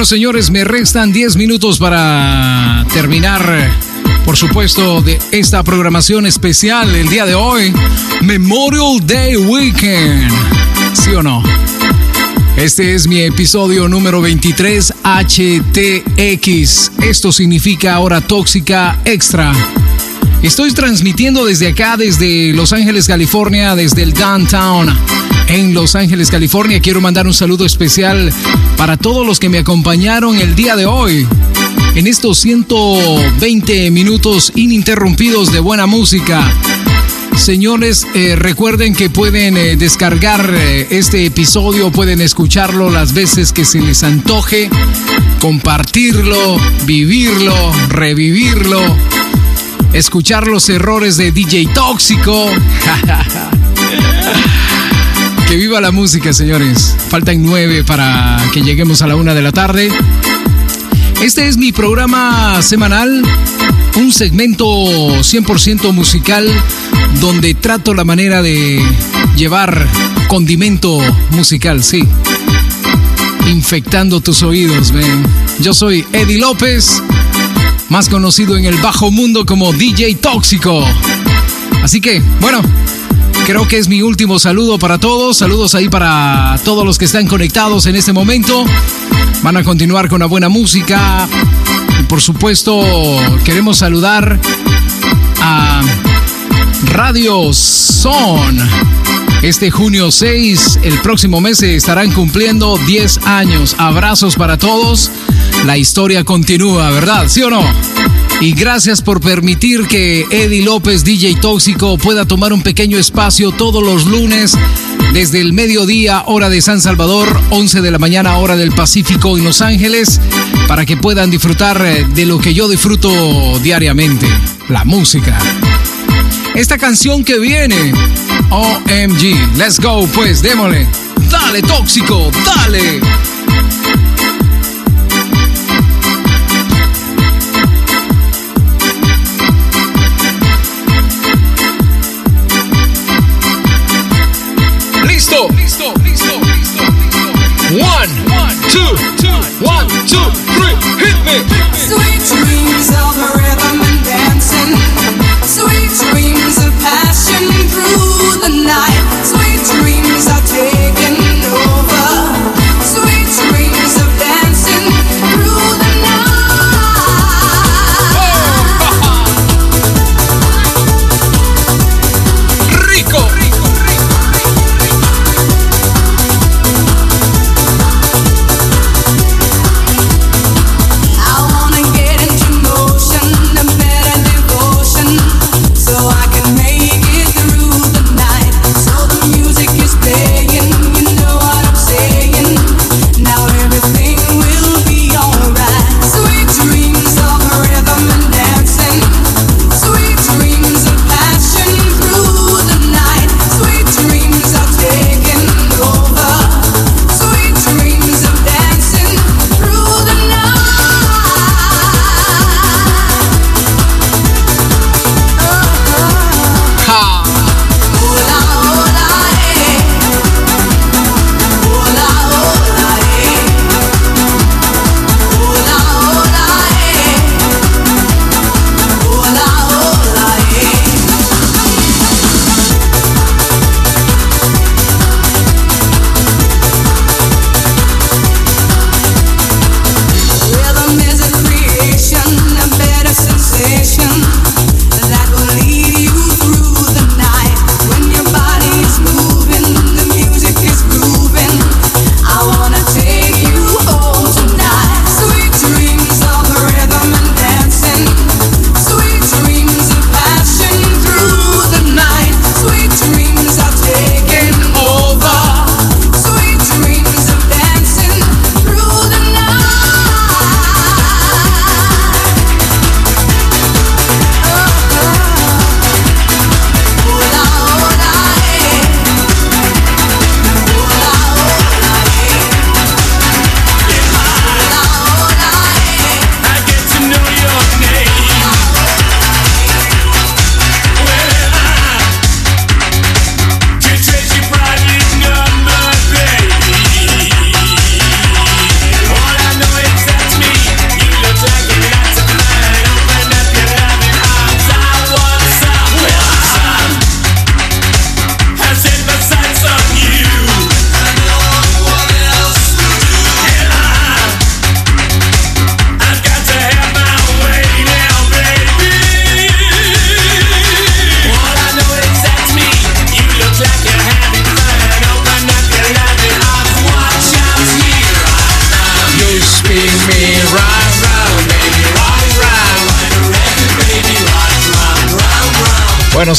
Bueno, señores, me restan 10 minutos para terminar, por supuesto, de esta programación especial el día de hoy, Memorial Day Weekend. ¿Sí o no? Este es mi episodio número 23 HTX. Esto significa hora tóxica extra. Estoy transmitiendo desde acá, desde Los Ángeles, California, desde el downtown en Los Ángeles, California. Quiero mandar un saludo especial para todos los que me acompañaron el día de hoy. En estos 120 minutos ininterrumpidos de buena música. Señores, eh, recuerden que pueden eh, descargar eh, este episodio, pueden escucharlo las veces que se les antoje, compartirlo, vivirlo, revivirlo, escuchar los errores de DJ Tóxico. que viva la música, señores. Faltan nueve para que lleguemos a la una de la tarde. Este es mi programa semanal, un segmento 100% musical donde trato la manera de llevar condimento musical, sí. Infectando tus oídos, ven. Yo soy Eddie López, más conocido en el bajo mundo como DJ Tóxico. Así que, bueno, creo que es mi último saludo para todos. Saludos ahí para todos los que están conectados en este momento. Van a continuar con la buena música. Y por supuesto, queremos saludar a Radio Son. Este junio 6, el próximo mes estarán cumpliendo 10 años. Abrazos para todos. La historia continúa, ¿verdad? ¿Sí o no? Y gracias por permitir que Eddie López, DJ Tóxico, pueda tomar un pequeño espacio todos los lunes desde el mediodía, hora de San Salvador, 11 de la mañana, hora del Pacífico en Los Ángeles, para que puedan disfrutar eh, de lo que yo disfruto diariamente, la música. Esta canción que viene, OMG, let's go, pues démosle. Dale, tóxico, dale. Listo, listo, listo, listo. One, one, two, two, one, two, three, hit me. Sweet dreams of rhythm night.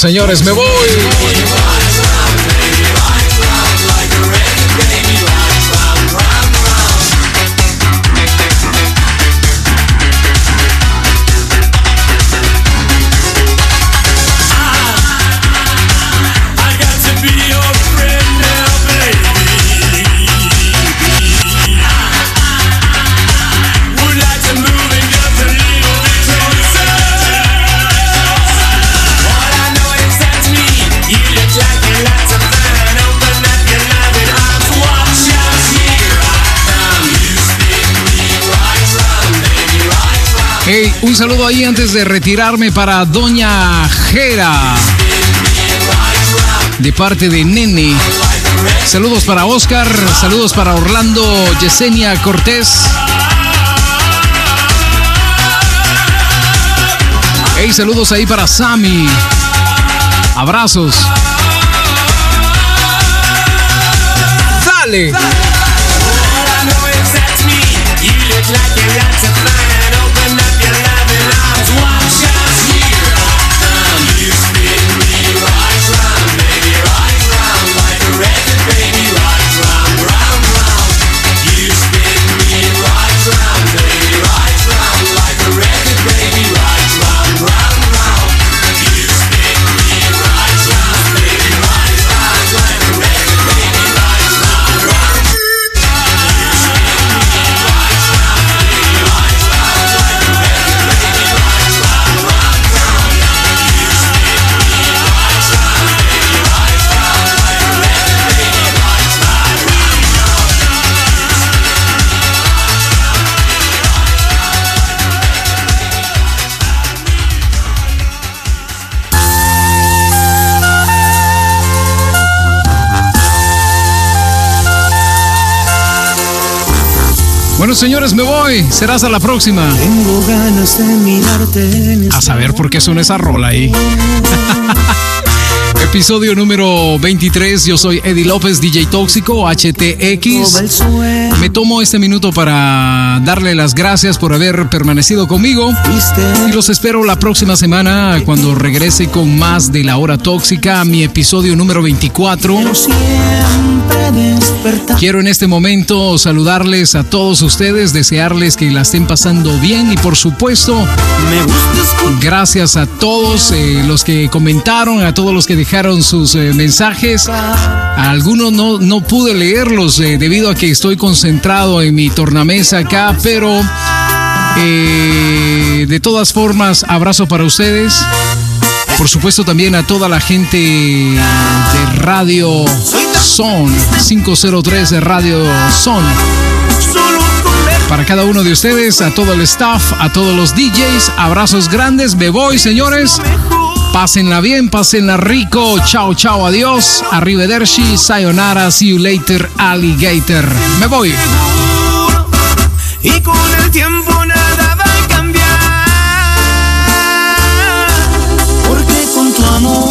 Señores, me voy. Saludo ahí antes de retirarme para Doña Jera. De parte de Nene. Saludos para Oscar, saludos para Orlando Yesenia Cortés. Hey, saludos ahí para Sammy. Abrazos. Dale. Señores, me voy. Será hasta la próxima. Tengo ganas de mirarte en A saber por qué suena esa rola ahí. Episodio número 23. Yo soy Eddie López, DJ Tóxico, HTX. Me tomo este minuto para darle las gracias por haber permanecido conmigo. Y los espero la próxima semana cuando regrese con más de la hora tóxica, mi episodio número 24. Quiero en este momento saludarles a todos ustedes, desearles que la estén pasando bien y por supuesto, gracias a todos eh, los que comentaron, a todos los que dejaron sus eh, mensajes. A algunos no, no pude leerlos eh, debido a que estoy concentrado en mi tornamesa acá, pero de todas formas, abrazo para ustedes. Por supuesto también a toda la gente de Radio Son, 503 de Radio Son. Para cada uno de ustedes, a todo el staff, a todos los DJs, abrazos grandes, me voy señores. Pásenla bien, pásenla rico. Chao, chao, adiós. Arrivederci, sayonara, see you later, alligator. Me voy. Y con el tiempo nada も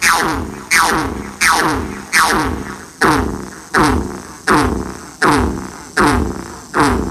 Tùng, tùng, tùng, tùng, tùng, tùng.